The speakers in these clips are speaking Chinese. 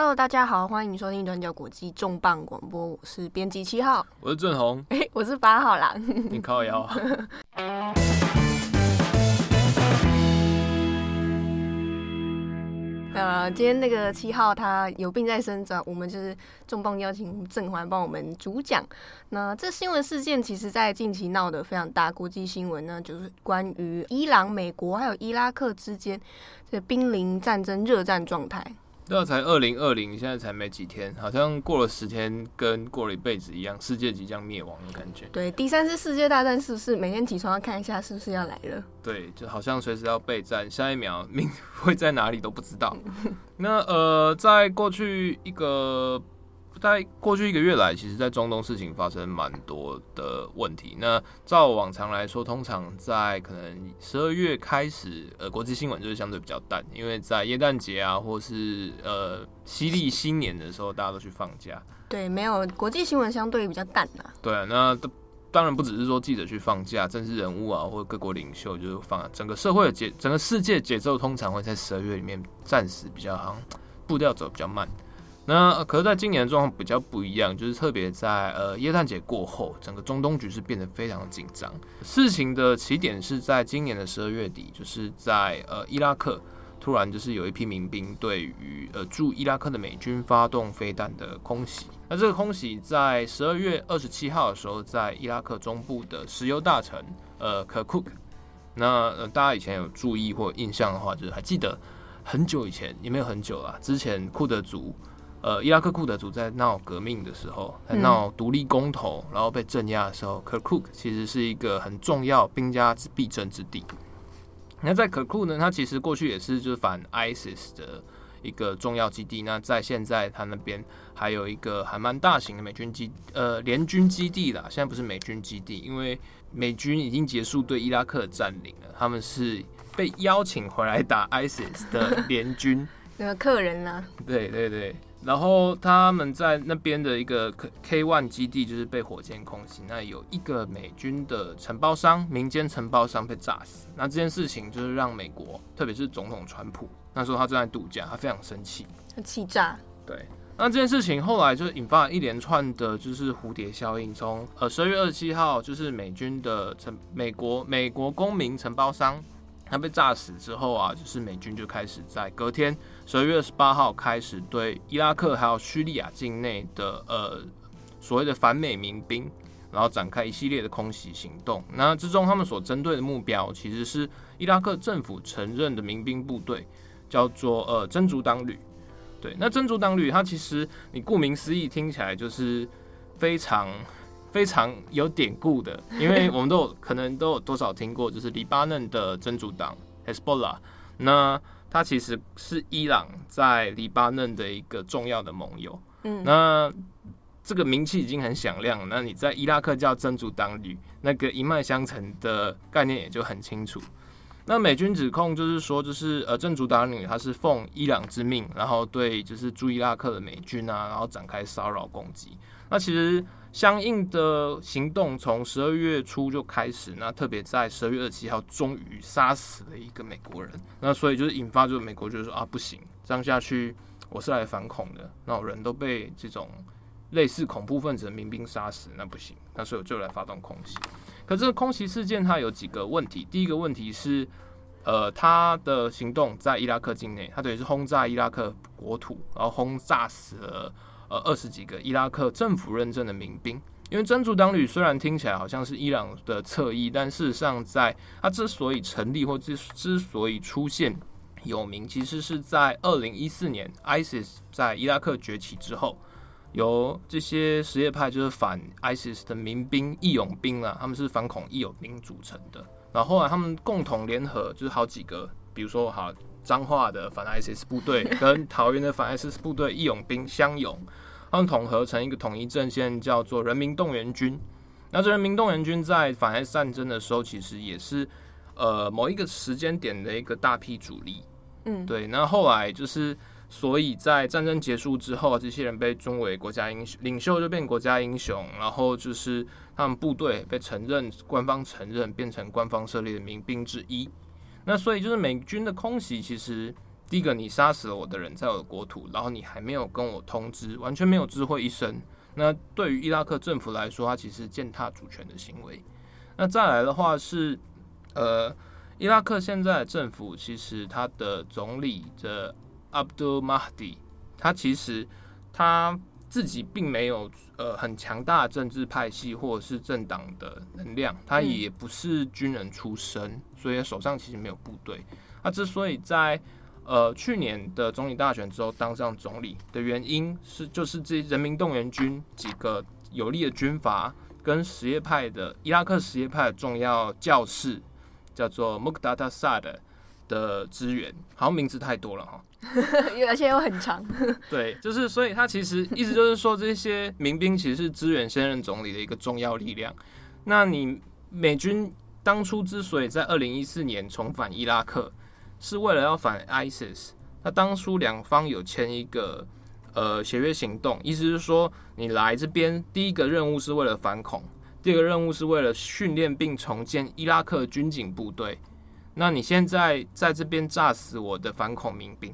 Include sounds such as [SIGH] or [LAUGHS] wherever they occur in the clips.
Hello，大家好，欢迎收听转角国际重磅广播，我是编辑七号，我是郑红，[LAUGHS] 哎、欸，我是八号啦，[LAUGHS] 你靠腰。[LAUGHS] 呃，今天那个七号他有病在身，我们就是重磅邀请郑环帮我们主讲。那这新闻事件其实，在近期闹得非常大，国际新闻呢，就是关于伊朗、美国还有伊拉克之间这濒临战争热战状态。那才二零二零，现在才没几天，好像过了十天，跟过了一辈子一样，世界即将灭亡的感觉。对，第三次世界大战是不是每天起床要看一下是不是要来了？对，就好像随时要备战，下一秒命 [LAUGHS] 会在哪里都不知道。[LAUGHS] 那呃，在过去一个。在过去一个月来，其实，在中东事情发生蛮多的问题。那照往常来说，通常在可能十二月开始，呃，国际新闻就是相对比较淡，因为在耶诞节啊，或是呃，西历新年的时候，大家都去放假。对，没有国际新闻相对比较淡啊。对啊，那当然不只是说记者去放假，政治人物啊，或者各国领袖就是放。整个社会的节，整个世界节奏通常会在十二月里面暂时比较好，步调走比较慢。那可是，在今年的状况比较不一样，就是特别在呃耶诞节过后，整个中东局势变得非常紧张。事情的起点是在今年的十二月底，就是在呃伊拉克，突然就是有一批民兵对于呃驻伊拉克的美军发动飞弹的空袭。那这个空袭在十二月二十七号的时候，在伊拉克中部的石油大城呃可库克。那呃大家以前有注意或印象的话，就是还记得很久以前，也没有很久了，之前库德族。呃，伊拉克库德族在闹革命的时候，在闹独立公投，然后被镇压的时候，可库克其实是一个很重要兵家必争之地。那在可库呢，它其实过去也是就是反 ISIS 的一个重要基地。那在现在，它那边还有一个还蛮大型的美军基呃联军基地啦。现在不是美军基地，因为美军已经结束对伊拉克的占领了，他们是被邀请回来打 ISIS 的联军，[LAUGHS] 那个客人呢？对对对。然后他们在那边的一个 K K One 基地就是被火箭空袭，那有一个美军的承包商，民间承包商被炸死。那这件事情就是让美国，特别是总统川普，那时候他正在度假，他非常生气，他气炸。对，那这件事情后来就引发了一连串的，就是蝴蝶效应。从呃十二月二十七号，就是美军的承美国美国公民承包商。他被炸死之后啊，就是美军就开始在隔天十二月二十八号开始对伊拉克还有叙利亚境内的呃所谓的反美民兵，然后展开一系列的空袭行动。那之中他们所针对的目标其实是伊拉克政府承认的民兵部队，叫做呃真主党旅。对，那真主党旅它其实你顾名思义听起来就是非常。非常有典故的，[LAUGHS] 因为我们都有可能都有多少听过，就是黎巴嫩的真主党 Hezbollah，那它其实是伊朗在黎巴嫩的一个重要的盟友。嗯，那这个名气已经很响亮，那你在伊拉克叫真主党旅，那个一脉相承的概念也就很清楚。那美军指控就是说，就是呃真主党旅他是奉伊朗之命，然后对就是驻伊拉克的美军啊，然后展开骚扰攻击。那其实。相应的行动从十二月初就开始，那特别在十二月二十七号，终于杀死了一个美国人。那所以就是引发，就是美国就是说啊，不行，这样下去我是来反恐的。那我人都被这种类似恐怖分子的民兵杀死，那不行。那所以我就来发动空袭。可这个空袭事件它有几个问题。第一个问题是，呃，他的行动在伊拉克境内，他等于是轰炸伊拉克国土，然后轰炸死了。呃，二十几个伊拉克政府认证的民兵，因为真主党旅虽然听起来好像是伊朗的侧翼，但事实上，在它之所以成立或之之所以出现有名，其实是在二零一四年 ISIS 在伊拉克崛起之后，由这些什叶派就是反 ISIS 的民兵义勇兵啊，他们是反恐义勇兵组成的。然后后来他们共同联合，就是好几个，比如说哈。彰化的反 ISIS 部队跟桃园的反 ISIS 部队义勇兵相拥，他们统合成一个统一阵线，叫做人民动员军。那这人民动员军在反 IS 战争的时候，其实也是呃某一个时间点的一个大批主力。嗯，对。那后来就是，所以在战争结束之后，这些人被尊为国家英雄，领袖就变国家英雄，然后就是他们部队被承认，官方承认，变成官方设立的民兵之一。那所以就是美军的空袭，其实第一个，你杀死了我的人，在我的国土，然后你还没有跟我通知，完全没有知会一声。那对于伊拉克政府来说，它其实践踏主权的行为。那再来的话是，呃，伊拉克现在的政府其实他的总理的 Abdul Mahdi，他其实他自己并没有呃很强大的政治派系或者是政党的能量，他也不是军人出身，所以手上其实没有部队。他之所以在呃，去年的总理大选之后当上总理的原因是，就是这人民动员军几个有力的军阀跟什叶派的伊拉克什叶派的重要教士，叫做穆克达塔萨的的支援，好像名字太多了哈，[LAUGHS] 而且又很长。[LAUGHS] 对，就是所以他其实意思就是说，这些民兵其实是支援现任总理的一个重要力量。那你美军当初之所以在二零一四年重返伊拉克，是为了要反 ISIS，那当初两方有签一个呃协约行动，意思是说你来这边第一个任务是为了反恐，第二个任务是为了训练并重建伊拉克军警部队。那你现在在这边炸死我的反恐民兵，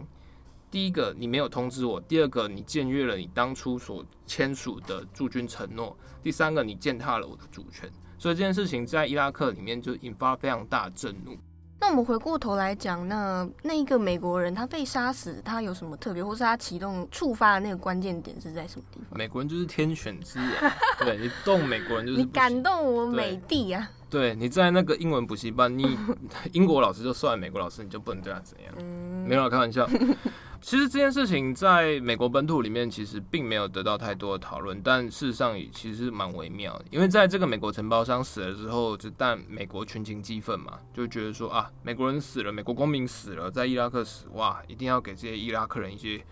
第一个你没有通知我，第二个你僭越了你当初所签署的驻军承诺，第三个你践踏了我的主权，所以这件事情在伊拉克里面就引发非常大的震怒。那我们回过头来讲，那那一个美国人他被杀死，他有什么特别，或是他启动触发的那个关键点是在什么地方？美国人就是天选之人，对，你动美国人就是你感动我美帝啊！对，对，你在那个英文补习班，你 [LAUGHS] 英国老师就算，美国老师你就不能对他怎样？嗯，没有开玩笑。[LAUGHS] 其实这件事情在美国本土里面其实并没有得到太多的讨论，但事实上也其实蛮微妙的。因为在这个美国承包商死了之后，就但美国群情激愤嘛，就觉得说啊，美国人死了，美国公民死了，在伊拉克死，哇，一定要给这些伊拉克人一些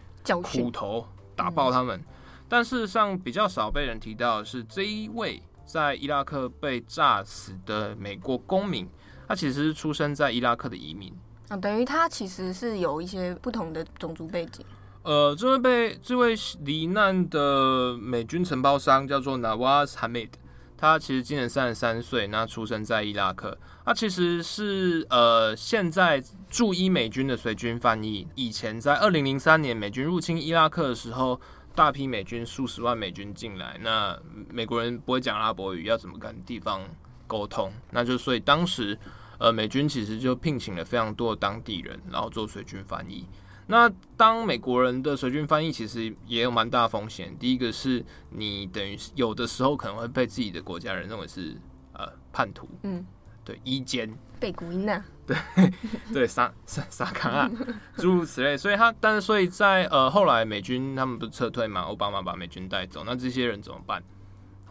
苦头，打爆他们。但事实上比较少被人提到的是，这一位在伊拉克被炸死的美国公民，他其实是出生在伊拉克的移民。等于他其实是有一些不同的种族背景。呃，这位被这位罹难的美军承包商叫做 Nawaz Hamid，他其实今年三十三岁，那出生在伊拉克。他其实是呃现在驻伊美军的随军翻译。以前在二零零三年美军入侵伊拉克的时候，大批美军数十万美军进来，那美国人不会讲阿拉伯语，要怎么跟地方沟通？那就所以当时。呃，美军其实就聘请了非常多的当地人，然后做随军翻译。那当美国人的随军翻译，其实也有蛮大风险。第一个是你等于有的时候可能会被自己的国家人认为是呃叛徒，嗯，对，一奸，被古音娜，对对，沙沙沙卡啊，诸如此类。所以他，但是所以在呃后来美军他们不是撤退嘛，奥巴马把美军带走，那这些人怎么办？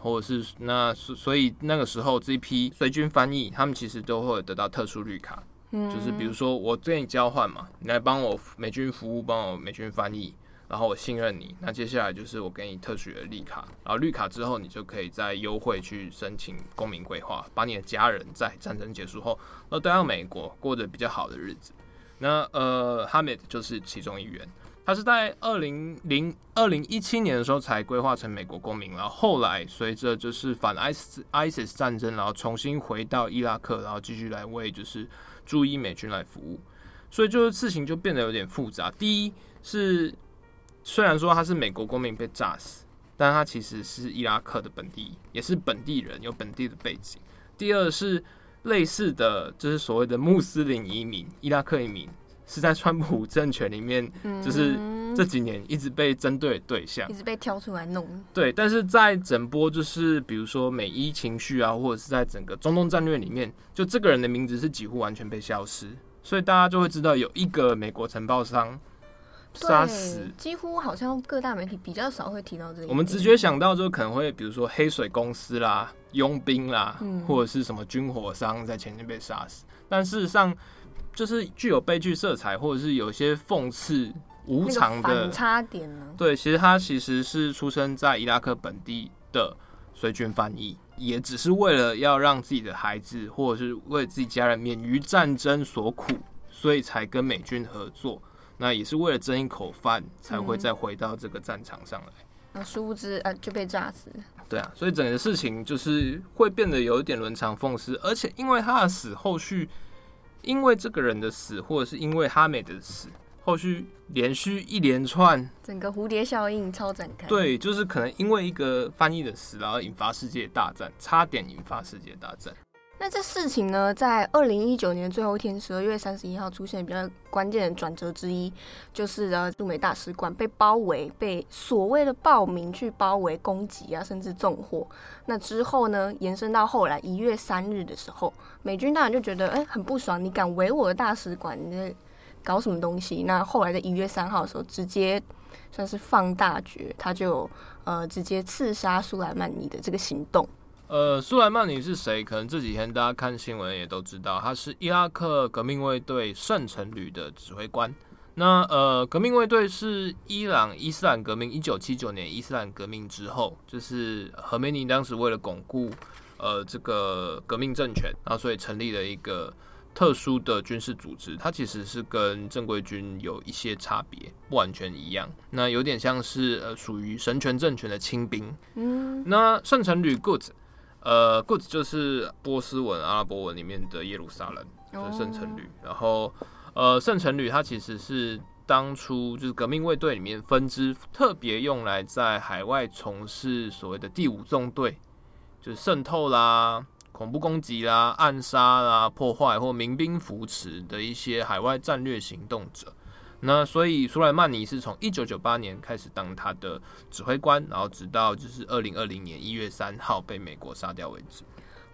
或者是那所以那个时候这一批随军翻译，他们其实都会得到特殊绿卡，嗯，就是比如说我跟你交换嘛，你来帮我美军服务，帮我美军翻译，然后我信任你，那接下来就是我给你特许的绿卡，然后绿卡之后你就可以再优惠去申请公民规划，把你的家人在战争结束后都带到美国过着比较好的日子。那呃，哈密就是其中一员。他是在二零零二零一七年的时候才规划成美国公民，然后后来随着就是反 ISIS ISIS 战争，然后重新回到伊拉克，然后继续来为就是驻伊美军来服务，所以就是事情就变得有点复杂。第一是虽然说他是美国公民被炸死，但他其实是伊拉克的本地，也是本地人，有本地的背景。第二是类似的就是所谓的穆斯林移民，伊拉克移民。是在川普 [LAUGHS] 政权里面，就是这几年一直被针对的对象，一直被挑出来弄。对，但是在整波就是比如说美伊情绪啊，或者是在整个中东战略里面，就这个人的名字是几乎完全被消失，所以大家就会知道有一个美国承包商杀死，几乎好像各大媒体比较少会提到这个。我们直觉想到就可能会比如说黑水公司啦、佣兵啦，或者是什么军火商在前面被杀死，但事实上。就是具有悲剧色彩，或者是有一些讽刺无常的反差点呢？对，其实他其实是出生在伊拉克本地的随军翻译，也只是为了要让自己的孩子或者是为自己家人免于战争所苦，所以才跟美军合作。那也是为了争一口饭，才会再回到这个战场上来。那、嗯、殊不知呃，就被炸死。对啊，所以整个事情就是会变得有一点伦常讽刺，而且因为他的死后续。因为这个人的死，或者是因为哈美的死，后续连续一连串，整个蝴蝶效应超展开。对，就是可能因为一个翻译的死，然后引发世界大战，差点引发世界大战。那这事情呢，在二零一九年最后一天，十二月三十一号出现比较关键的转折之一，就是呃驻美大使馆被包围，被所谓的暴民去包围攻击啊，甚至纵火。那之后呢，延伸到后来一月三日的时候，美军当然就觉得哎、很不爽，你敢围我的大使馆，你在搞什么东西？那后来在一月三号的时候，直接算是放大绝，他就呃直接刺杀苏莱曼尼的这个行动。呃，苏莱曼尼是谁？可能这几天大家看新闻也都知道，他是伊拉克革命卫队圣城旅的指挥官。那呃，革命卫队是伊朗伊斯兰革命一九七九年伊斯兰革命之后，就是何梅尼当时为了巩固呃这个革命政权，然后所以成立了一个特殊的军事组织。它其实是跟正规军有一些差别，不完全一样。那有点像是呃属于神权政权的亲兵。嗯，那圣城旅 Good。呃，Goods 就是波斯文、阿拉伯文里面的耶路撒冷，就是圣城旅。然后，呃，圣城旅它其实是当初就是革命卫队里面分支，特别用来在海外从事所谓的第五纵队，就是渗透啦、恐怖攻击啦、暗杀啦、破坏或民兵扶持的一些海外战略行动者。那所以苏莱曼尼是从一九九八年开始当他的指挥官，然后直到就是二零二零年一月三号被美国杀掉为止。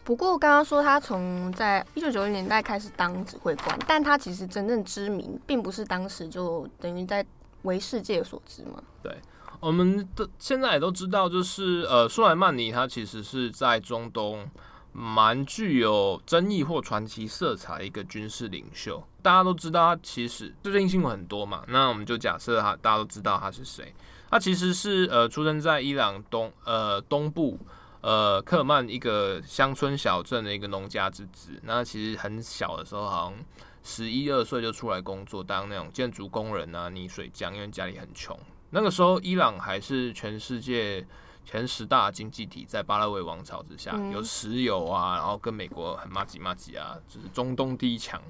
不过刚刚说他从在一九九零年代开始当指挥官，但他其实真正知名，并不是当时就等于在为世界所知嘛。对，我们的现在也都知道，就是呃苏莱曼尼他其实是在中东。蛮具有争议或传奇色彩的一个军事领袖，大家都知道他其实最近新闻很多嘛，那我们就假设他大家都知道他是谁。他其实是呃出生在伊朗东呃东部呃克尔曼一个乡村小镇的一个农家之子。那其实很小的时候，好像十一二岁就出来工作当那种建筑工人啊、泥水匠，因为家里很穷。那个时候伊朗还是全世界。前十大经济体在巴勒维王朝之下，有石油啊，然后跟美国很麻吉麻吉啊，就是中东第一强。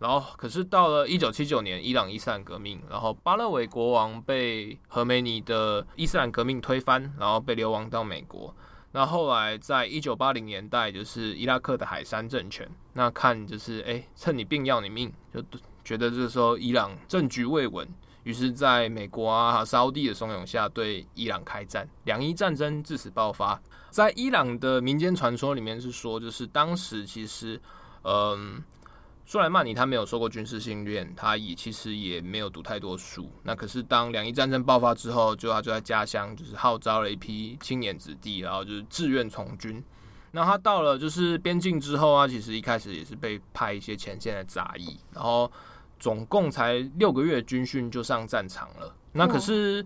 然后可是到了一九七九年伊朗伊斯兰革命，然后巴勒维国王被何梅尼的伊斯兰革命推翻，然后被流亡到美国。那后，来在一九八零年代，就是伊拉克的海珊政权，那看就是哎，趁你病要你命，就觉得这时候伊朗政局未稳。于是，在美国啊、沙乌地的怂恿下，对伊朗开战，两伊战争自此爆发。在伊朗的民间传说里面是说，就是当时其实，嗯，苏莱曼尼他没有受过军事训练，他也其实也没有读太多书。那可是当两伊战争爆发之后，就他就在家乡就是号召了一批青年子弟，然后就是志愿从军。那他到了就是边境之后啊，其实一开始也是被派一些前线的杂役，然后。总共才六个月军训就上战场了，那可是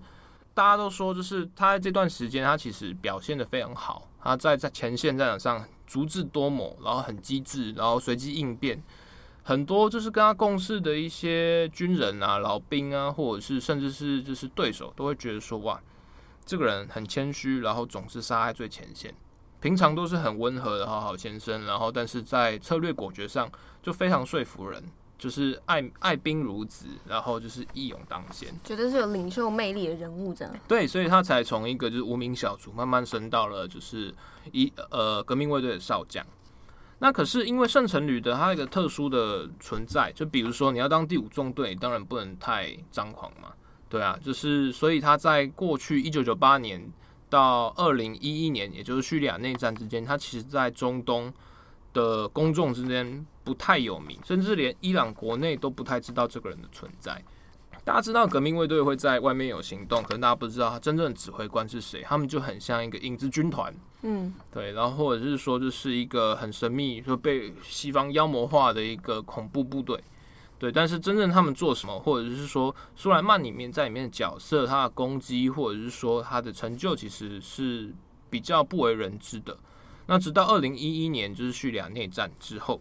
大家都说，就是他在这段时间，他其实表现得非常好。他在在前线战场上足智多谋，然后很机智，然后随机应变。很多就是跟他共事的一些军人啊、老兵啊，或者是甚至是就是对手，都会觉得说，哇，这个人很谦虚，然后总是杀在最前线，平常都是很温和的好好先生，然后但是在策略果决上就非常说服人。就是爱爱兵如子，然后就是义勇当先，觉得是有领袖魅力的人物这样。对，所以他才从一个就是无名小卒，慢慢升到了就是一呃革命卫队的少将。那可是因为圣城旅的它一个特殊的存在，就比如说你要当第五纵队，当然不能太张狂嘛。对啊，就是所以他在过去一九九八年到二零一一年，也就是叙利亚内战之间，他其实在中东的公众之间不太有名，甚至连伊朗国内都不太知道这个人的存在。大家知道革命卫队会在外面有行动，可能大家不知道他真正的指挥官是谁。他们就很像一个影子军团，嗯，对，然后或者是说，就是一个很神秘，就被西方妖魔化的一个恐怖部队，对。但是真正他们做什么，或者是说苏莱曼里面在里面的角色，他的攻击，或者是说他的成就，其实是比较不为人知的。那直到二零一一年，就是叙利亚内战之后，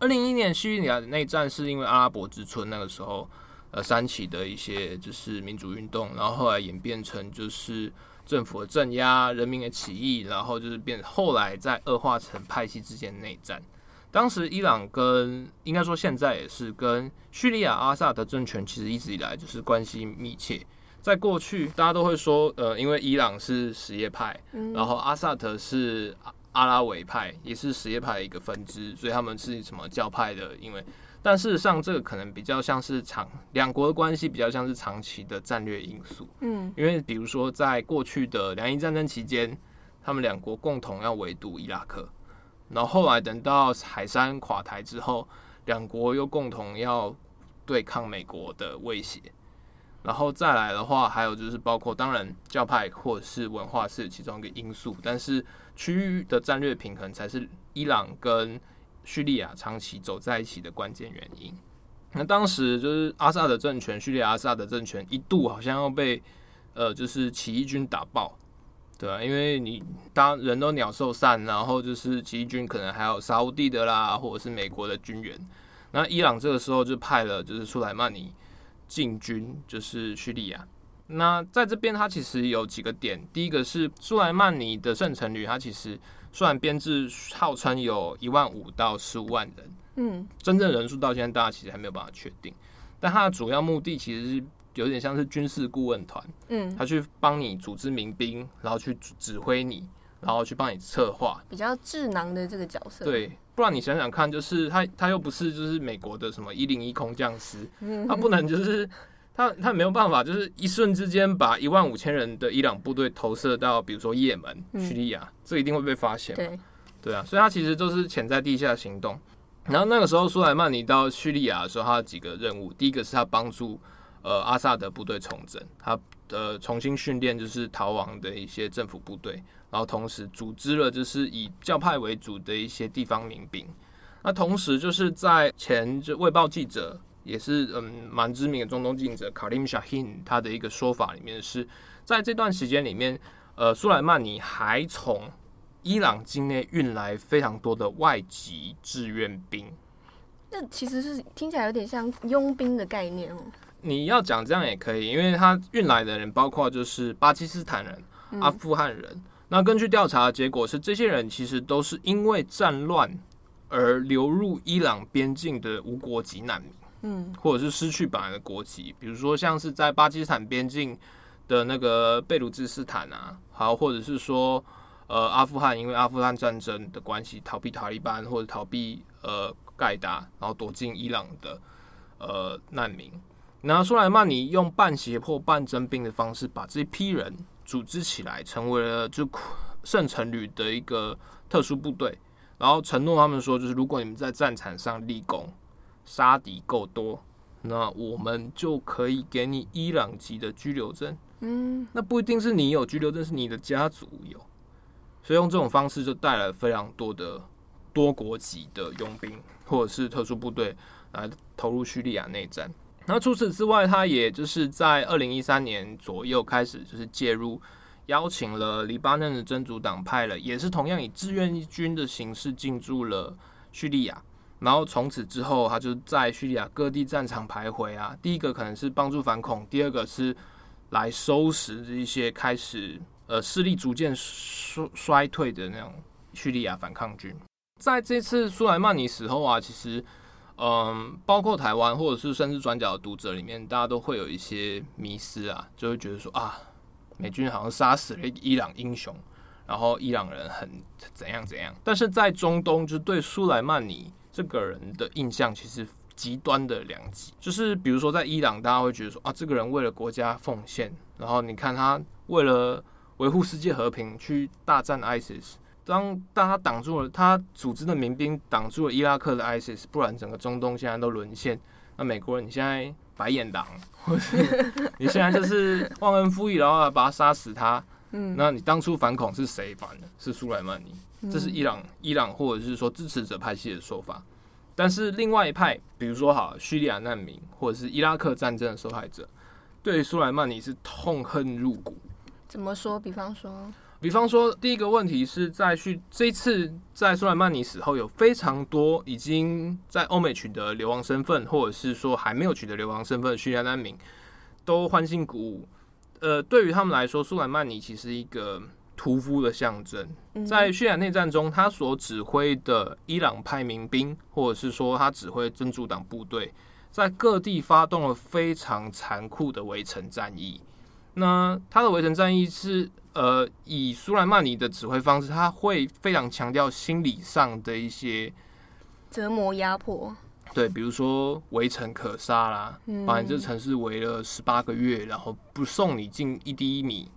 二零一一年叙利亚内战是因为阿拉伯之春那个时候，呃，三起的一些就是民主运动，然后后来演变成就是政府的镇压、人民的起义，然后就是变后来再恶化成派系之间内战。当时伊朗跟应该说现在也是跟叙利亚阿萨德政权其实一直以来就是关系密切。在过去，大家都会说，呃，因为伊朗是什叶派，然后阿萨德是阿拉维派，也是什叶派的一个分支，所以他们是什么教派的？因为，但事实上，这个可能比较像是长两国的关系，比较像是长期的战略因素。嗯，因为比如说，在过去的两伊战争期间，他们两国共同要围堵伊拉克，然后后来等到海山垮台之后，两国又共同要对抗美国的威胁。然后再来的话，还有就是包括当然教派或者是文化是其中一个因素，但是区域的战略平衡才是伊朗跟叙利亚长期走在一起的关键原因。那当时就是阿萨德政权，叙利亚阿萨德政权一度好像要被呃就是起义军打爆，对啊，因为你当人都鸟兽散，然后就是起义军可能还有沙乌地的啦，或者是美国的军援，那伊朗这个时候就派了就是苏莱曼尼。进军就是叙利亚，那在这边他其实有几个点，第一个是苏莱曼尼的圣城旅，他其实虽然编制号称有一万五到十五万人，嗯，真正人数到现在大家其实还没有办法确定，但它的主要目的其实是有点像是军事顾问团，嗯，他去帮你组织民兵，然后去指挥你，然后去帮你策划，比较智囊的这个角色，对。不然你想想看，就是他他又不是就是美国的什么一零一空降师，他不能就是他他没有办法，就是一瞬之间把一万五千人的伊朗部队投射到比如说也门、叙利亚，这一定会被发现。对对啊，所以他其实都是潜在地下行动。然后那个时候苏莱曼尼到叙利亚的时候，他有几个任务，第一个是他帮助呃阿萨德部队重整，他呃重新训练就是逃亡的一些政府部队。然后同时组织了就是以教派为主的一些地方民兵，那同时就是在前就卫报记者也是嗯蛮知名的中东记者卡林沙辛他的一个说法里面是在这段时间里面，呃苏莱曼尼还从伊朗境内运来非常多的外籍志愿兵，那其实是听起来有点像佣兵的概念哦。你要讲这样也可以，因为他运来的人包括就是巴基斯坦人、阿富汗人。那根据调查的结果是，这些人其实都是因为战乱而流入伊朗边境的无国籍难民，嗯，或者是失去本来的国籍，比如说像是在巴基斯坦边境的那个贝鲁兹斯坦啊，好，或者是说呃阿富汗因为阿富汗战争的关系逃避塔利班或者逃避呃盖达，然后躲进伊朗的呃难民。那苏莱曼尼用半胁迫半征兵的方式把这一批人。组织起来，成为了就圣城旅的一个特殊部队，然后承诺他们说，就是如果你们在战场上立功，杀敌够多，那我们就可以给你伊朗籍的居留证。嗯，那不一定是你有居留证，是你的家族有，所以用这种方式就带来非常多的多国籍的佣兵或者是特殊部队来投入叙利亚内战。那除此之外，他也就是在二零一三年左右开始就是介入，邀请了黎巴嫩的真主党派了，也是同样以志愿军的形式进驻了叙利亚。然后从此之后，他就在叙利亚各地战场徘徊啊。第一个可能是帮助反恐，第二个是来收拾这一些开始呃势力逐渐衰衰退的那种叙利亚反抗军。在这次苏莱曼尼死后啊，其实。嗯，包括台湾或者是甚至转角的读者里面，大家都会有一些迷思啊，就会觉得说啊，美军好像杀死了伊朗英雄，然后伊朗人很怎样怎样。但是在中东，就对苏莱曼尼这个人的印象其实极端的两极，就是比如说在伊朗，大家会觉得说啊，这个人为了国家奉献，然后你看他为了维护世界和平去大战 ISIS。当当他挡住了，他组织的民兵挡住了伊拉克的 ISIS，不然整个中东现在都沦陷。那美国人，你现在白眼狼，或是你现在就是忘恩负义，然后把他杀死他。嗯，那你当初反恐是谁反的？是苏莱曼尼，这是伊朗伊朗或者是说支持者派系的说法。但是另外一派，比如说哈叙利亚难民或者是伊拉克战争的受害者，对苏莱曼尼是痛恨入骨。怎么说？比方说。比方说，第一个问题是在叙这一次在苏莱曼尼死后，有非常多已经在欧美取得流亡身份，或者是说还没有取得流亡身份的叙利亚难民，都欢欣鼓舞。呃，对于他们来说，苏莱曼尼其实一个屠夫的象征。在叙利亚内战中，他所指挥的伊朗派民兵，或者是说他指挥真主党部队，在各地发动了非常残酷的围城战役。那他的围城战役是，呃，以苏莱曼尼的指挥方式，他会非常强调心理上的一些折磨、压迫。对，比如说围城可杀啦，把你这城市围了十八个月，然后不送你进一滴米，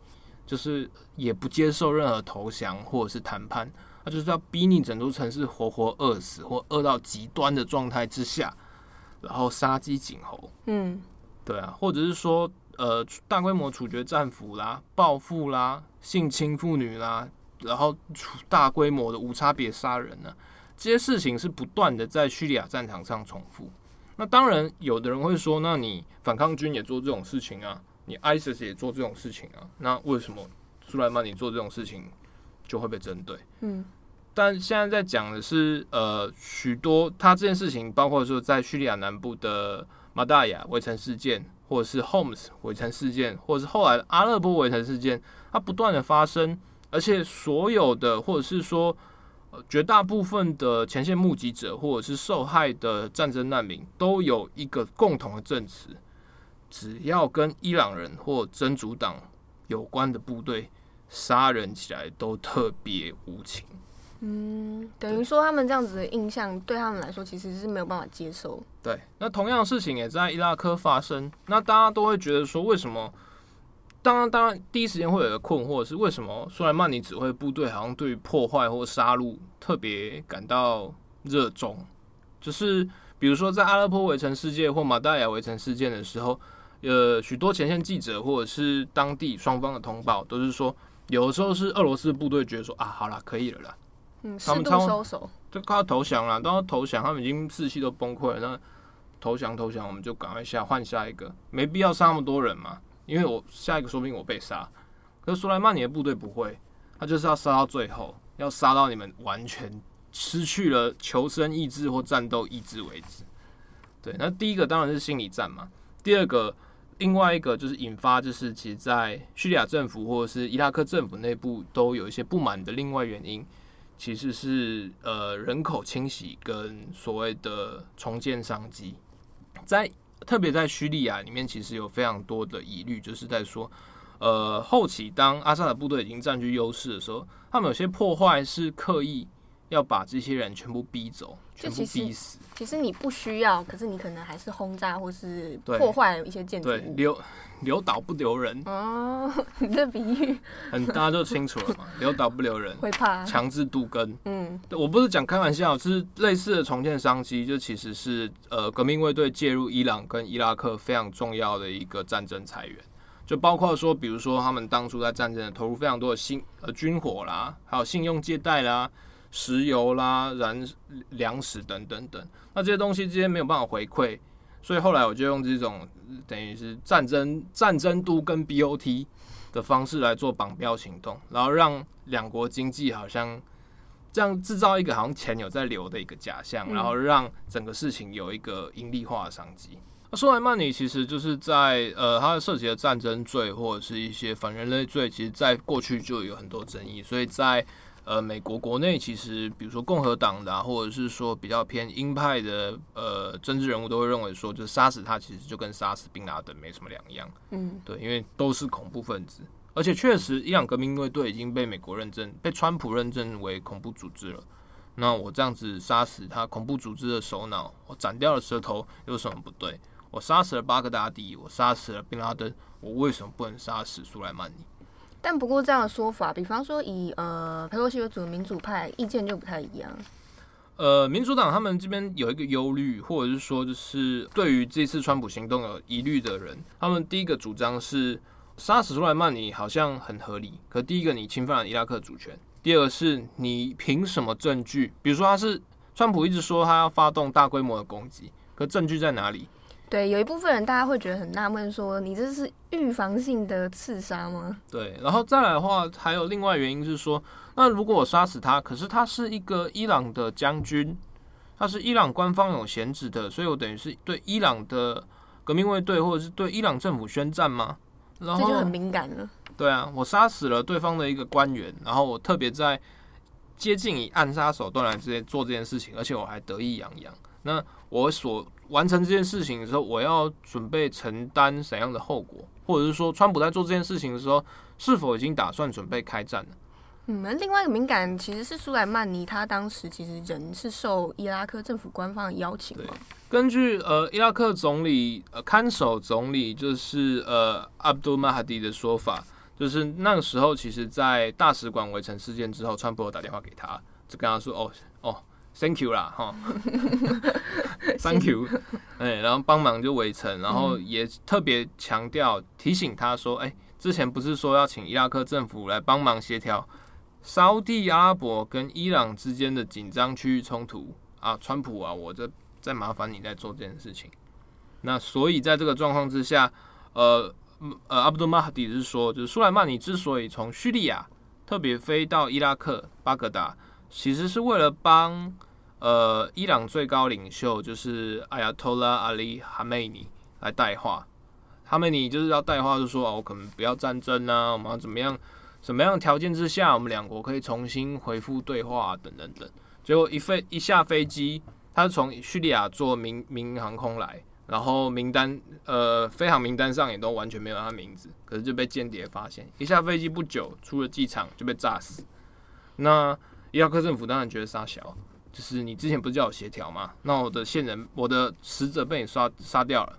就是也不接受任何投降或者是谈判，他就是要逼你整座城市活活饿死，或饿到极端的状态之下，然后杀鸡儆猴。嗯，对啊，或者是说，呃，大规模处决战俘啦、报复啦、性侵妇女啦，然后大规模的无差别杀人呢。这些事情是不断的在叙利亚战场上重复。那当然，有的人会说：“那你反抗军也做这种事情啊，你 ISIS 也做这种事情啊，那为什么苏莱曼尼做这种事情就会被针对？”嗯，但现在在讲的是，呃，许多他这件事情，包括说在叙利亚南部的马大亚围城事件，或者是 Homs 围城事件，或者是后来的阿勒颇围城事件，它不断的发生，而且所有的，或者是说。绝大部分的前线目击者或者是受害的战争难民都有一个共同的证词：只要跟伊朗人或真主党有关的部队杀人起来，都特别无情。嗯，等于说他们这样子的印象对他们来说其实是没有办法接受。对，那同样的事情也在伊拉克发生。那大家都会觉得说，为什么？当然，当然，第一时间会有一个困惑是：为什么苏莱曼尼指挥部队好像对于破坏或杀戮特别感到热衷？就是比如说，在阿勒颇围城事件或马代亚围城事件的时候，呃，许多前线记者或者是当地双方的通报都是说，有的时候是俄罗斯部队觉得说啊，好了，可以了啦，嗯，他们收手，就快要投降了，到投降，他们已经士气都崩溃了，那投降投降，我们就赶快下换下一个，没必要杀那么多人嘛。因为我下一个说不定我被杀，可是苏莱曼尼的部队不会，他就是要杀到最后，要杀到你们完全失去了求生意志或战斗意志为止。对，那第一个当然是心理战嘛。第二个，另外一个就是引发，就是其实在叙利亚政府或者是伊拉克政府内部都有一些不满的另外原因，其实是呃人口清洗跟所谓的重建商机，在。特别在叙利亚里面，其实有非常多的疑虑，就是在说，呃，后期当阿萨德部队已经占据优势的时候，他们有些破坏是刻意要把这些人全部逼走，全部逼死。其实你不需要，可是你可能还是轰炸或是破坏一些建筑物。对，留留岛不留人。哦，[LAUGHS] 你这比喻，很大家就清楚了嘛。[LAUGHS] 留岛不留人，会怕强制度根。嗯，我不是讲开玩笑，是类似的重建商机，就其实是呃革命卫队介入伊朗跟伊拉克非常重要的一个战争财源，就包括说，比如说他们当初在战争投入非常多的信呃军火啦，还有信用借贷啦。石油啦、燃粮食等等等，那这些东西之间没有办法回馈，所以后来我就用这种等于是战争战争都跟 BOT 的方式来做绑标行动，然后让两国经济好像这样制造一个好像钱有在流的一个假象，然后让整个事情有一个盈利化的商机。那苏莱曼尼其实就是在呃，他涉及的战争罪或者是一些反人类罪，其实在过去就有很多争议，所以在呃，美国国内其实，比如说共和党的，啊，或者是说比较偏鹰派的，呃，政治人物都会认为说，就杀死他其实就跟杀死宾拉登没什么两样。嗯，对，因为都是恐怖分子，而且确实，伊朗革命卫队已经被美国认证，被川普认证为恐怖组织了。那我这样子杀死他恐怖组织的首脑，我斩掉了舌头，有什么不对？我杀死了巴格达迪，我杀死了宾拉登，我为什么不能杀死苏莱曼尼？但不过这样的说法，比方说以呃佩洛西为主的民主派意见就不太一样。呃，民主党他们这边有一个忧虑，或者是说就是对于这次川普行动有疑虑的人，他们第一个主张是杀死苏莱曼尼好像很合理。可第一个你侵犯了伊拉克主权，第二个是你凭什么证据？比如说他是川普一直说他要发动大规模的攻击，可证据在哪里？对，有一部分人大家会觉得很纳闷，说你这是预防性的刺杀吗？对，然后再来的话，还有另外原因是说，那如果我杀死他，可是他是一个伊朗的将军，他是伊朗官方有闲职的，所以我等于是对伊朗的革命卫队或者是对伊朗政府宣战吗？然后这就很敏感了。对啊，我杀死了对方的一个官员，然后我特别在接近以暗杀手段来直接做这件事情，而且我还得意洋洋。那我所完成这件事情的时候，我要准备承担怎样的后果，或者是说，川普在做这件事情的时候，是否已经打算准备开战了？嗯，那另外一个敏感其实是苏莱曼尼，他当时其实人是受伊拉克政府官方的邀请嘛。根据呃伊拉克总理呃看守总理就是呃阿卜杜马哈迪的说法，就是那个时候其实，在大使馆围城事件之后，川普有打电话给他，就跟他说哦哦，thank you 啦哈，[LAUGHS] thank you，哎，然后帮忙就围城，然后也特别强调提醒他说，哎，之前不是说要请伊拉克政府来帮忙协调。沙地阿拉伯跟伊朗之间的紧张区域冲突啊，川普啊，我这在麻烦你在做这件事情。那所以在这个状况之下，呃呃，阿卜杜马哈迪是说，就是苏莱曼尼之所以从叙利亚特别飞到伊拉克巴格达，其实是为了帮呃伊朗最高领袖就是艾亚托拉阿里哈梅尼来带话。哈梅尼就是要带话，就说哦，我可能不要战争啊，我们要怎么样？什么样的条件之下，我们两国可以重新恢复对话等等等。结果一飞一下飞机，他从叙利亚坐民民航空来，然后名单呃飞航名单上也都完全没有他名字，可是就被间谍发现。一下飞机不久，出了机场就被炸死。那伊拉克政府当然觉得杀小，就是你之前不是叫我协调吗？那我的线人，我的使者被你杀杀掉了。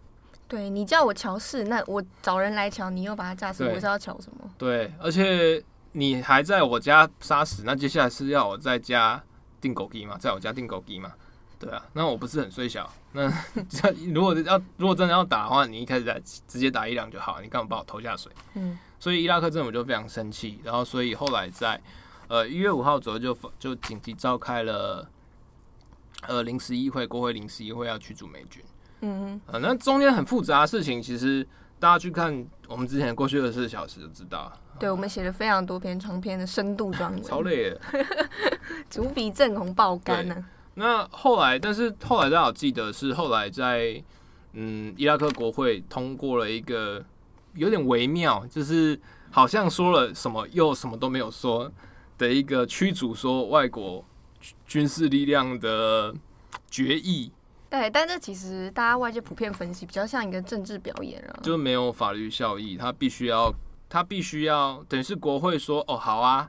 对，你叫我乔事，那我找人来乔，你又把他炸死，我是要乔什么？对，而且你还在我家杀死，那接下来是要我在家订狗鸡吗？在我家订狗鸡吗？对啊，那我不是很衰小。那 [LAUGHS] 如果要如果真的要打的话，你一开始在直接打伊朗就好，你干嘛把我拖下水？嗯，所以伊拉克政府就非常生气，然后所以后来在呃一月五号左右就就紧急召开了呃临时议会，国会临时议会要驱逐美军。嗯哼，啊，那中间很复杂的事情，其实大家去看我们之前过去二十四小时就知道。对，我们写了非常多篇长篇的深度专文，超累的，[LAUGHS] 主笔正红爆肝呢。那后来，但是后来大家有记得是后来在嗯伊拉克国会通过了一个有点微妙，就是好像说了什么又什么都没有说的一个驱逐说外国军事力量的决议。对，但这其实大家外界普遍分析，比较像一个政治表演啊，就没有法律效益。他必须要，他必须要，等于是国会说，哦，好啊，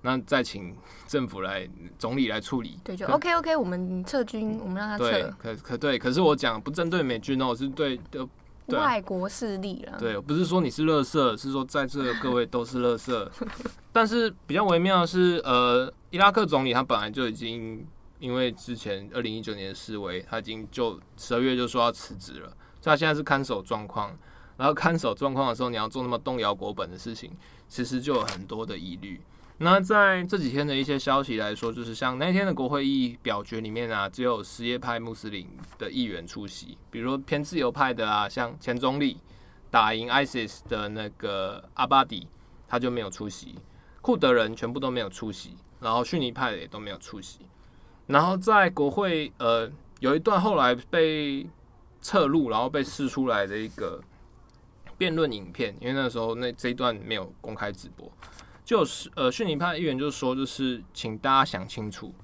那再请政府来，总理来处理。对，就 OK OK，我们撤军，我们让他撤。对，可可对，可是我讲不针对美军哦，是对的，对外国势力了。对，不是说你是垃圾，是说在这各位都是垃圾。[LAUGHS] 但是比较微妙的是，呃，伊拉克总理他本来就已经。因为之前二零一九年的示威，他已经就十二月就说要辞职了，所以他现在是看守状况。然后看守状况的时候，你要做那么动摇国本的事情，其实就有很多的疑虑。那在这几天的一些消息来说，就是像那天的国会议表决里面啊，只有什叶派穆斯林的议员出席，比如说偏自由派的啊，像前总理打赢 ISIS 的那个阿巴迪，他就没有出席。库德人全部都没有出席，然后逊尼派的也都没有出席。然后在国会，呃，有一段后来被侧录，然后被释出来的一个辩论影片，因为那时候那这一段没有公开直播，就是呃，逊尼派议员就说，就是请大家想清楚，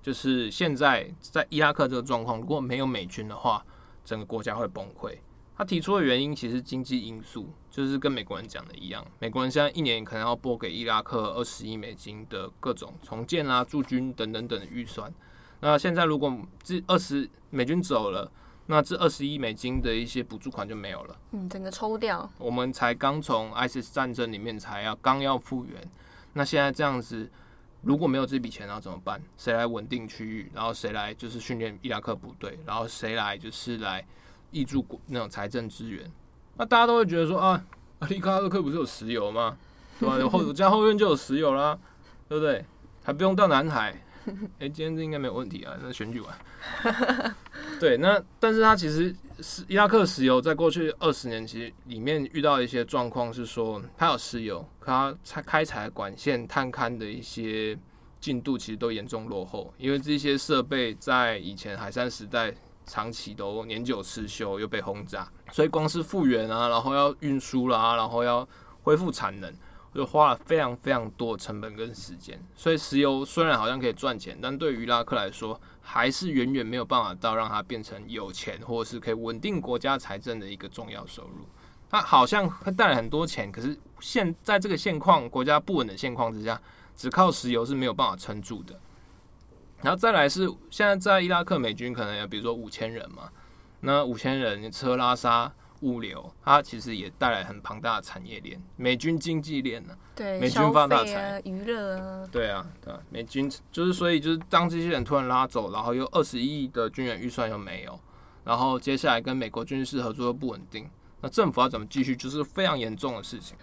就是现在在伊拉克这个状况，如果没有美军的话，整个国家会崩溃。他提出的原因其实经济因素，就是跟美国人讲的一样，美国人现在一年可能要拨给伊拉克二十亿美金的各种重建啊、驻军等等等预算。那现在如果这二十美军走了，那这二十亿美金的一些补助款就没有了。嗯，整个抽掉。我们才刚从 ISIS 战争里面才要刚要复原，那现在这样子，如果没有这笔钱，然后怎么办？谁来稳定区域？然后谁来就是训练伊拉克部队？然后谁来就是来？挹注那种财政资源，那大家都会觉得说啊，伊拉克不是有石油吗？对吧？有后 [LAUGHS] 家后院就有石油啦，对不对？还不用到南海。哎、欸，今天这应该没有问题啊。那选举完，对，那但是它其实是伊拉克石油，在过去二十年其实里面遇到一些状况，是说它有石油，可它开开采管线探勘的一些进度其实都严重落后，因为这些设备在以前海山时代。长期都年久失修，又被轰炸，所以光是复原啊，然后要运输啦，然后要恢复产能，就花了非常非常多的成本跟时间。所以石油虽然好像可以赚钱，但对于伊拉克来说，还是远远没有办法到让它变成有钱，或者是可以稳定国家财政的一个重要收入。它好像会带来很多钱，可是现在这个现况，国家不稳的现况之下，只靠石油是没有办法撑住的。然后再来是现在在伊拉克美军可能有比如说五千人嘛，那五千人吃喝拉撒物流，它其实也带来很庞大的产业链，美军经济链呢，对，美军发大财，娱乐啊，对啊，对啊，美军就是所以就是当这些人突然拉走，然后又二十亿的军援预算又没有，然后接下来跟美国军事合作又不稳定，那政府要怎么继续，就是非常严重的事情。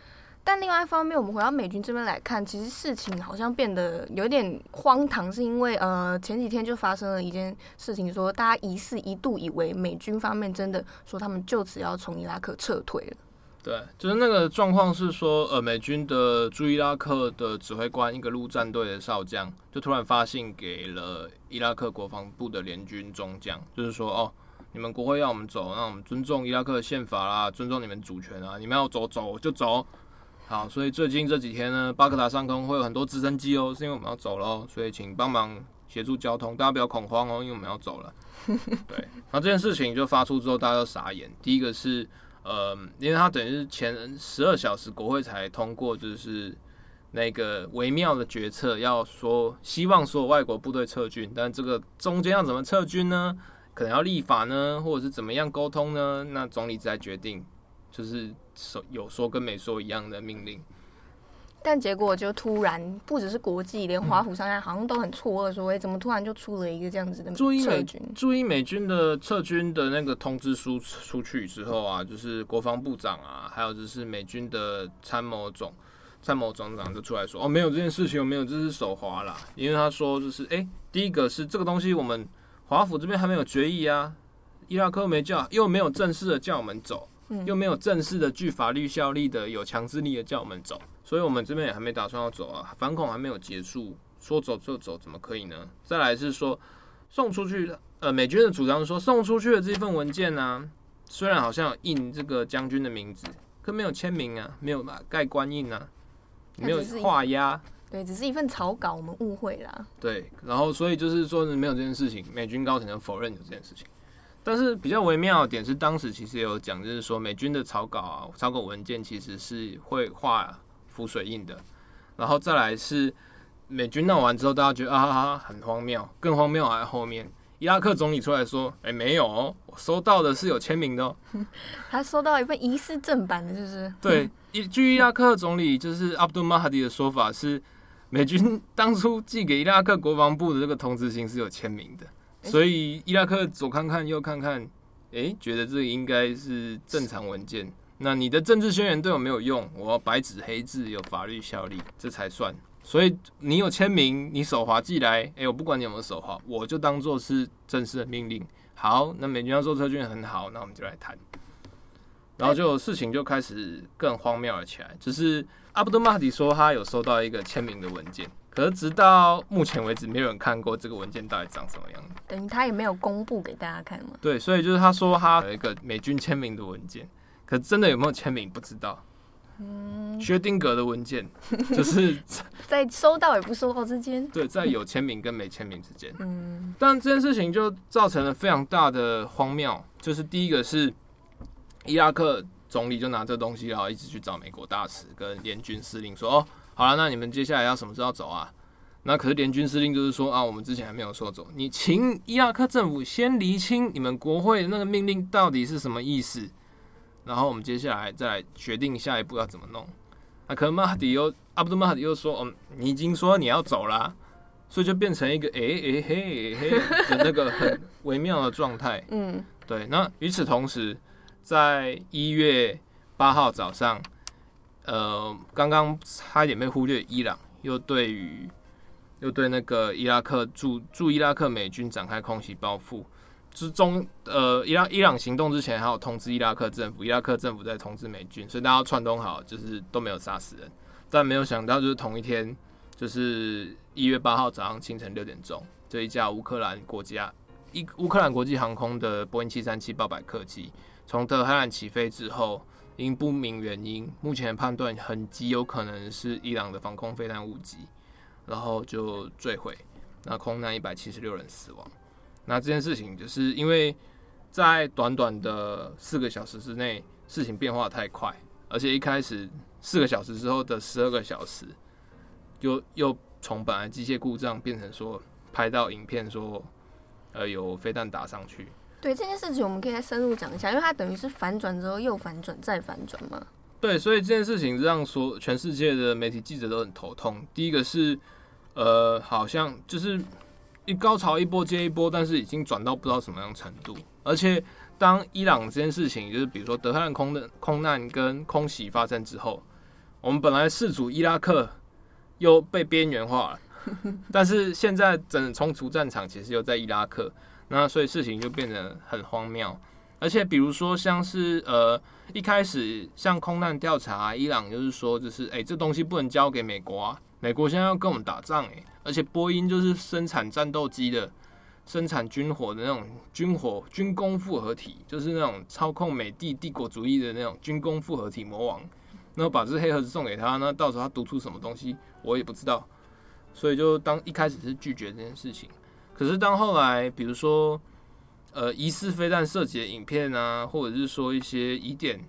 但另外一方面，我们回到美军这边来看，其实事情好像变得有点荒唐，是因为呃前几天就发生了一件事情，说大家疑似一度以为美军方面真的说他们就此要从伊拉克撤退了。对，就是那个状况是说，呃，美军的驻伊拉克的指挥官，一个陆战队的少将，就突然发信给了伊拉克国防部的联军中将，就是说哦，你们国会要我们走，那我们尊重伊拉克的宪法啦，尊重你们主权啊，你们要走走就走。好，所以最近这几天呢，巴格达上空会有很多直升机哦，是因为我们要走了，所以请帮忙协助交通，大家不要恐慌哦，因为我们要走了。[LAUGHS] 对，那这件事情就发出之后，大家都傻眼。第一个是，呃，因为他等于是前十二小时国会才通过，就是那个微妙的决策，要说希望所有外国部队撤军，但这个中间要怎么撤军呢？可能要立法呢，或者是怎么样沟通呢？那总理在决定。就是说有说跟没说一样的命令，但结果就突然不只是国际，连华府上下好像都很错愕，说哎，怎么突然就出了一个这样子的撤军？驻伊美军的撤军的那个通知书出去之后啊，就是国防部长啊，还有就是美军的参谋总参谋总长就出来说，哦，没有这件事情，我没有，这是手滑啦，因为他说就是哎，第一个是这个东西我们华府这边还没有决议啊，伊拉克没叫，又没有正式的叫我们走。又没有正式的具法律效力的有强制力的叫我们走，所以我们这边也还没打算要走啊，反恐还没有结束，说走就走怎么可以呢？再来是说送出去的，呃，美军的主张是说送出去的这份文件呢、啊，虽然好像有印这个将军的名字，可没有签名啊，没有盖官印啊，没有画押，对，只是一份草稿，我们误会啦。对，然后所以就是说没有这件事情，美军高层就否认有这件事情。但是比较微妙的点是，当时其实也有讲，就是说美军的草稿啊，草稿文件其实是会画浮水印的。然后再来是美军闹完之后，大家觉得啊哈哈很荒谬，更荒谬还在后面，伊拉克总理出来说：“哎、欸，没有哦，我收到的是有签名的哦。”他收到一份疑似正版的，就是对。据伊拉克总理就是阿布杜马哈迪的说法是，美军当初寄给伊拉克国防部的这个通知信是有签名的。所以伊拉克左看看右看看，诶、觉得这应该是正常文件。那你的政治宣言对我没有用，我白纸黑字有法律效力，这才算。所以你有签名，你手滑寄来，诶、我不管你有没有手滑，我就当做是正式的命令。好，那美军要做撤军很好，那我们就来谈。然后就事情就开始更荒谬了起来，就是阿卜杜马迪说他有收到一个签名的文件。可是直到目前为止，没有人看过这个文件到底长什么样子。等于他也没有公布给大家看嘛。对，所以就是他说他有一个美军签名的文件，可真的有没有签名不知道。嗯。[LAUGHS] 薛定格的文件就是 [LAUGHS] 在收到与不收到之间。对，在有签名跟没签名之间。嗯。但这件事情就造成了非常大的荒谬，就是第一个是伊拉克总理就拿这东西，然后一直去找美国大使跟联军司令说哦。好了，那你们接下来要什么时候走啊？那可是联军司令就是说啊，我们之前还没有说走，你请伊拉克政府先厘清你们国会的那个命令到底是什么意思，然后我们接下来再来决定下一步要怎么弄。那可能马哈迪又阿布杜马哈迪又说，嗯，你已经说你要走了，所以就变成一个诶诶嘿嘿的那个很微妙的状态。嗯，对。那与此同时，在一月八号早上。呃，刚刚差一点被忽略，伊朗又对于又对那个伊拉克驻驻伊拉克美军展开空袭报复。之中，呃，伊朗伊朗行动之前还有通知伊拉克政府，伊拉克政府在通知美军，所以大家串通好，就是都没有杀死人。但没有想到，就是同一天，就是一月八号早上清晨六点钟，这一架乌克兰国家一乌克兰国际航空的波音七三七爆百客机从德黑兰起飞之后。因不明原因，目前判断很极有可能是伊朗的防空飞弹误击，然后就坠毁，那空难一百七十六人死亡。那这件事情就是因为在短短的四个小时之内，事情变化太快，而且一开始四个小时之后的十二个小时，又又从本来机械故障变成说拍到影片说，呃，有飞弹打上去。对这件事情，我们可以再深入讲一下，因为它等于是反转之后又反转再反转嘛。对，所以这件事情让说全世界的媒体记者都很头痛。第一个是，呃，好像就是一高潮一波接一波，但是已经转到不知道什么样程度。而且当伊朗这件事情，就是比如说德黑兰空的空难跟空袭发生之后，我们本来四组伊拉克又被边缘化了，[LAUGHS] 但是现在整个冲突战场其实又在伊拉克。那所以事情就变得很荒谬，而且比如说像是呃一开始像空难调查，伊朗就是说就是哎、这东西不能交给美国啊，美国现在要跟我们打仗哎、而且波音就是生产战斗机的，生产军火的那种军火军工复合体，就是那种操控美帝帝国主义的那种军工复合体魔王，然后把这黑盒子送给他，那到时候他读出什么东西我也不知道，所以就当一开始是拒绝这件事情。可是当后来，比如说，呃，疑似飞弹涉及的影片啊，或者是说一些疑点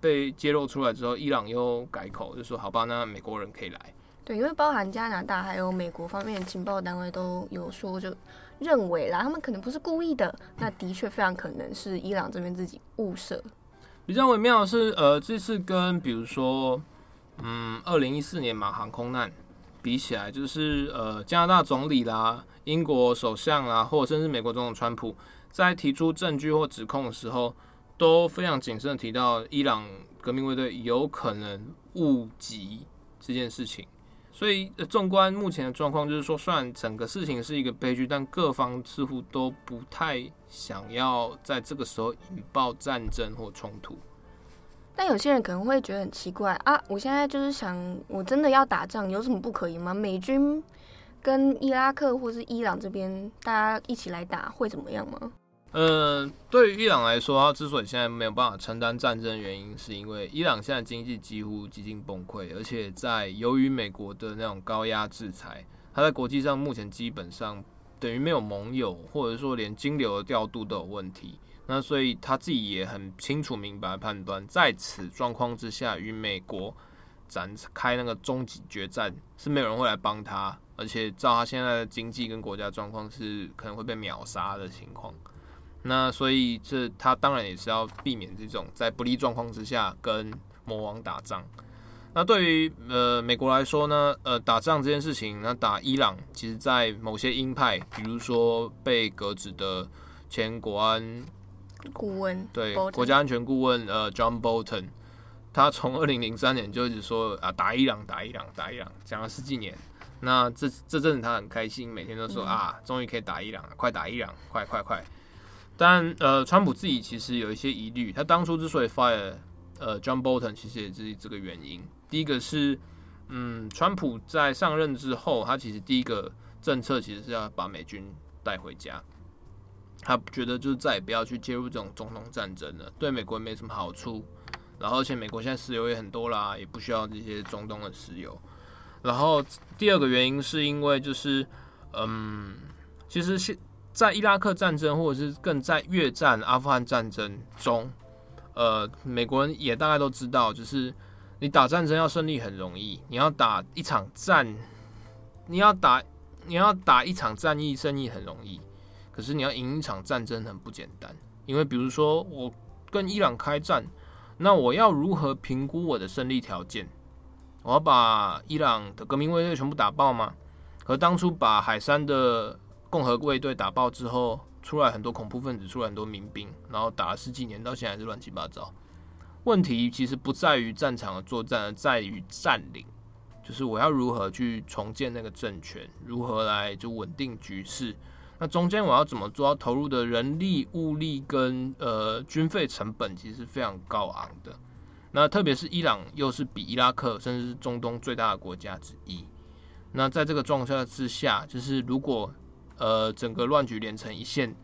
被揭露出来之后，伊朗又改口，就说好吧，那美国人可以来。对，因为包含加拿大还有美国方面的情报单位都有说，就认为啦，他们可能不是故意的，那的确非常可能是伊朗这边自己误射。比较微妙的是，呃，这次跟比如说，嗯，二零一四年马航空难比起来，就是呃，加拿大总理啦。英国首相啊，或者甚至美国总统川普，在提出证据或指控的时候，都非常谨慎的提到伊朗革命卫队有可能误击这件事情。所以，纵观目前的状况，就是说，虽然整个事情是一个悲剧，但各方似乎都不太想要在这个时候引爆战争或冲突。但有些人可能会觉得很奇怪啊，我现在就是想，我真的要打仗，有什么不可以吗？美军。跟伊拉克或是伊朗这边大家一起来打会怎么样吗？呃，对于伊朗来说，他之所以现在没有办法承担战争原因，是因为伊朗现在经济几乎几近崩溃，而且在由于美国的那种高压制裁，他在国际上目前基本上等于没有盟友，或者说连金流的调度都有问题。那所以他自己也很清楚明白判断，在此状况之下，与美国展开那个终极决战，是没有人会来帮他。而且照他现在的经济跟国家状况，是可能会被秒杀的情况。那所以这他当然也是要避免这种在不利状况之下跟魔王打仗。那对于呃美国来说呢，呃打仗这件事情，那打伊朗，其实在某些鹰派，比如说被革职的前国安顾问，对 Bolton 国家安全顾问呃 John Bolton，他从二零零三年就一直说啊打伊朗打伊朗打伊朗，讲了十几年。那这这阵子他很开心，每天都说啊，终于可以打伊朗了，快打伊朗，快快快！但呃，川普自己其实有一些疑虑，他当初之所以 fire 呃 John Bolton，其实也是这个原因。第一个是，嗯，川普在上任之后，他其实第一个政策其实是要把美军带回家，他觉得就是再也不要去介入这种中东战争了，对美国没什么好处。然后而且美国现在石油也很多啦，也不需要这些中东的石油。然后第二个原因是因为就是，嗯，其实现在伊拉克战争或者是更在越战、阿富汗战争中，呃，美国人也大概都知道，就是你打战争要胜利很容易，你要打一场战，你要打你要打一场战役胜利很容易，可是你要赢一场战争很不简单，因为比如说我跟伊朗开战，那我要如何评估我的胜利条件？我要把伊朗的革命卫队全部打爆吗？可当初把海山的共和卫队打爆之后，出来很多恐怖分子，出来很多民兵，然后打了十几年，到现在还是乱七八糟。问题其实不在于战场的作战，而在于占领，就是我要如何去重建那个政权，如何来就稳定局势。那中间我要怎么做？要投入的人力、物力跟呃军费成本，其实是非常高昂的。那特别是伊朗又是比伊拉克甚至是中东最大的国家之一。那在这个状况之下，就是如果呃整个乱局连成一线，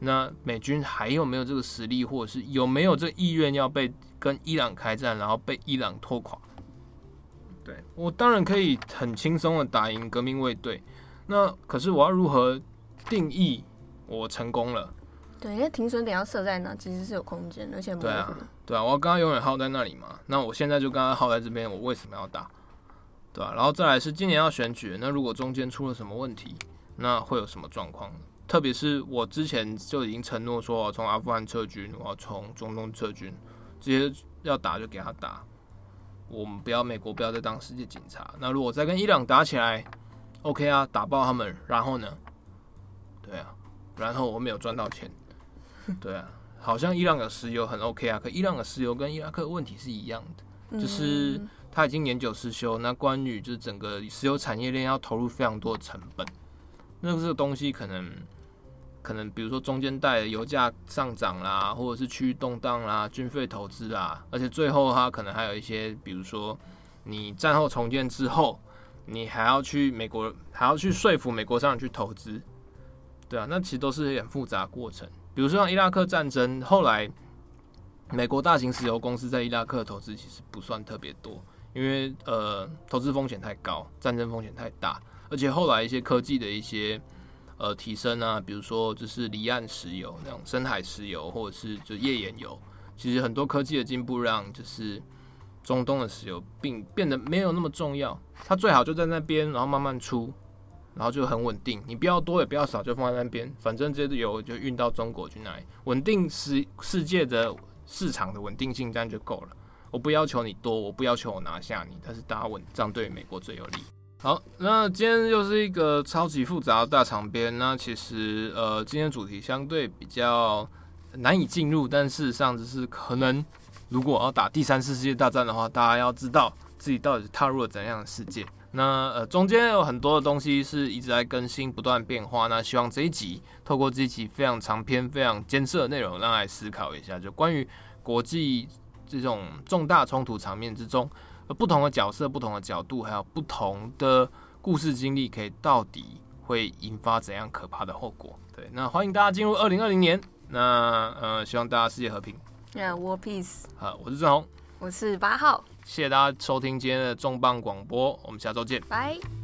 那美军还有没有这个实力，或者是有没有这个意愿要被跟伊朗开战，然后被伊朗拖垮。对，我当然可以很轻松的打赢革命卫队，那可是我要如何定义我成功了？对，因为停损点要设在哪，其实是有空间，而且对啊，对啊，我刚刚永远耗在那里嘛，那我现在就刚刚耗在这边，我为什么要打？对吧、啊？然后再来是今年要选举，那如果中间出了什么问题，那会有什么状况？特别是我之前就已经承诺说，我从阿富汗撤军，我要从中东撤军，这些要打就给他打。我们不要美国不要再当世界警察。那如果再跟伊朗打起来，OK 啊，打爆他们，然后呢？对啊，然后我没有赚到钱。对啊，好像伊朗的石油很 OK 啊，可伊朗的石油跟伊拉克的问题是一样的，就是它已经年久失修。那关于就是整个石油产业链要投入非常多的成本，那这个东西可能。可能比如说中间带的油价上涨啦，或者是区域动荡啦，军费投资啦，而且最后它可能还有一些，比如说你战后重建之后，你还要去美国，还要去说服美国商人去投资，对啊，那其实都是很复杂的过程。比如说像伊拉克战争，后来美国大型石油公司在伊拉克的投资其实不算特别多，因为呃投资风险太高，战争风险太大，而且后来一些科技的一些。呃，提升啊，比如说就是离岸石油那种深海石油，或者是就页岩油，其实很多科技的进步让就是中东的石油并变得没有那么重要，它最好就在那边，然后慢慢出，然后就很稳定，你不要多也不要少，就放在那边，反正这些油就运到中国去那里，稳定世世界的市场的稳定性，这样就够了。我不要求你多，我不要求我拿下你，但是大家稳，这样对美国最有利。好，那今天又是一个超级复杂的大长篇。那其实，呃，今天主题相对比较难以进入，但事实上就是可能，如果要打第三次世界大战的话，大家要知道自己到底踏入了怎样的世界。那呃，中间有很多的东西是一直在更新、不断变化。那希望这一集透过这一集非常长篇、非常艰涩的内容，让来思考一下，就关于国际这种重大冲突场面之中。呃不同的角色、不同的角度，还有不同的故事经历，可以到底会引发怎样可怕的后果？对，那欢迎大家进入二零二零年。那呃，希望大家世界和平。Yeah, World Peace。好，我是郑红，我是八号。谢谢大家收听今天的重磅广播，我们下周见。拜。